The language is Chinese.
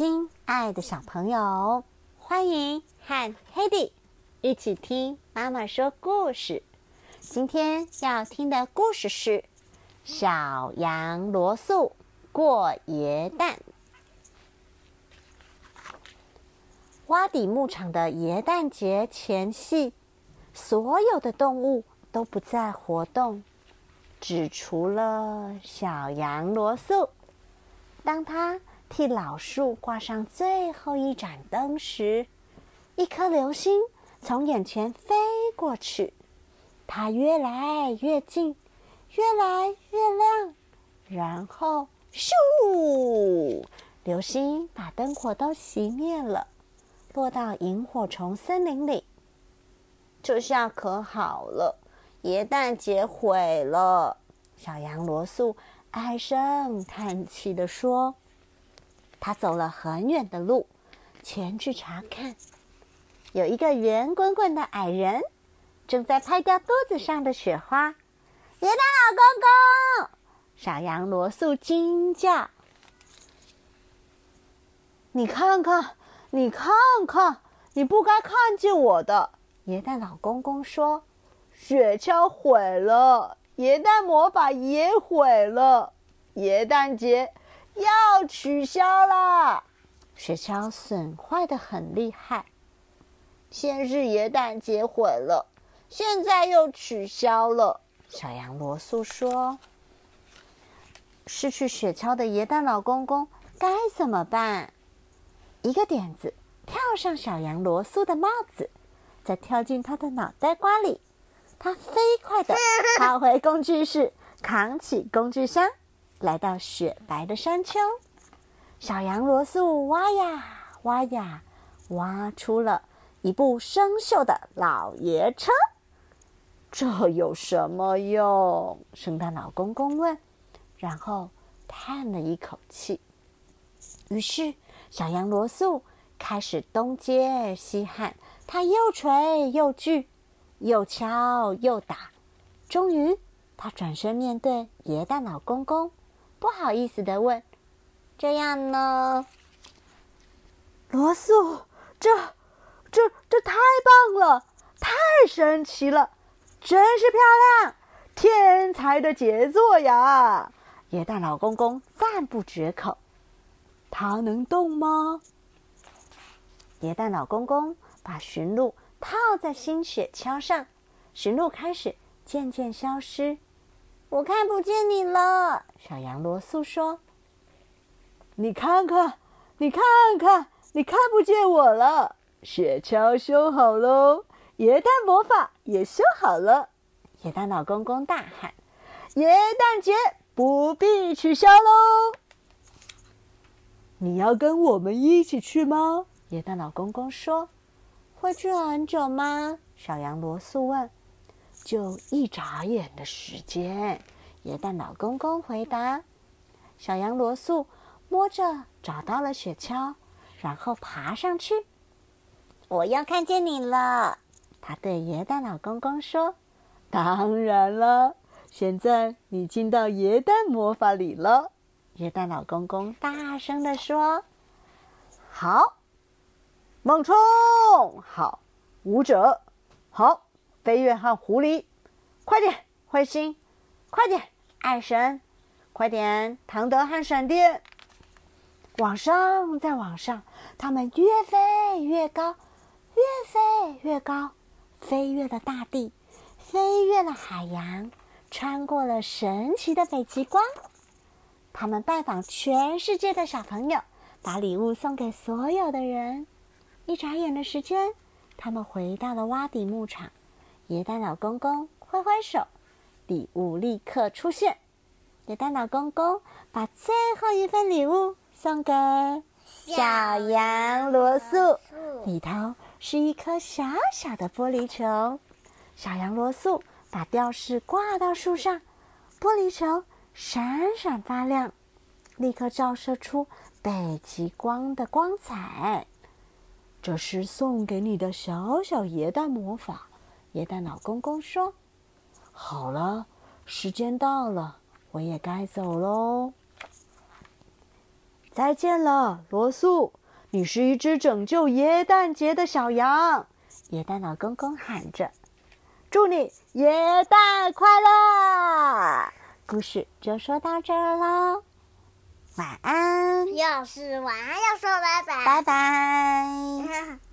亲爱的小朋友，欢迎和 Hedy 一起听妈妈说故事。今天要听的故事是《小羊罗素过耶诞》。洼底牧场的耶诞节前夕，所有的动物都不再活动，只除了小羊罗素。当他替老树挂上最后一盏灯时，一颗流星从眼前飞过去，它越来越近，越来越亮，然后咻，流星把灯火都熄灭了。落到萤火虫森林里，这下可好了，耶诞节毁了。小羊罗素唉声叹气地说：“他走了很远的路，前去查看，有一个圆滚滚的矮人正在拍掉肚子上的雪花。耶诞老公公！”小羊罗素惊叫：“你看看！”你看看，你不该看见我的。耶诞老公公说：“雪橇毁了，耶诞魔法也毁了，耶诞节要取消啦！雪橇损坏的很厉害。先是野蛋结毁了，现在又取消了。”小羊罗素说：“失去雪橇的野蛋老公公该怎么办？”一个点子，跳上小羊罗素的帽子，再跳进他的脑袋瓜里。他飞快地跑回工具室，扛起工具箱，来到雪白的山丘。小羊罗素挖呀挖呀，挖出了一部生锈的老爷车。这有什么用？圣诞老公公问，然后叹了一口气。于是。小羊罗素开始东接西焊，他又锤又锯，又敲又打。终于，他转身面对耶诞老公公，不好意思的问：“这样呢？”罗素，这、这、这太棒了，太神奇了，真是漂亮，天才的杰作呀！野蛋老公公赞不绝口。它能动吗？野蛋老公公把驯鹿套在新雪橇上，驯鹿开始渐渐消失。我看不见你了，小羊罗素说：“你看看，你看看，你看不见我了。雪橇修好喽，耶诞魔法也修好了。”耶诞老公公大喊：“耶诞节不必取消喽！”你要跟我们一起去吗？耶诞老公公说：“会去很久吗？”小羊罗素问。“就一眨眼的时间。”耶诞老公公回答。小羊罗素摸着找到了雪橇，然后爬上去。“我要看见你了。”他对耶诞老公公说。“当然了，现在你进到耶诞魔法里了。”耶诞老公公大声地说：“好，猛冲！好，舞者！好，飞跃和狐狸！快点，彗星！快点，爱神！快点，唐德和闪电！往上，再往上，他们越飞越高，越飞越高，飞越了大地，飞越了海洋，穿过了神奇的北极光。”他们拜访全世界的小朋友，把礼物送给所有的人。一眨眼的时间，他们回到了洼底牧场。耶诞老公公挥挥手，礼物立刻出现。耶诞老公公把最后一份礼物送给小羊罗素，里头是一颗小小的玻璃球。小羊罗素把吊饰挂到树上，玻璃球。闪闪发亮，立刻照射出北极光的光彩。这是送给你的小小耶诞魔法。耶诞老公公说：“好了，时间到了，我也该走喽。再见了，罗素。你是一只拯救耶诞节的小羊。耶诞老公公喊着：“祝你耶诞快乐！”故事就说到这儿喽，晚安。又是晚安，要说拜拜，拜拜。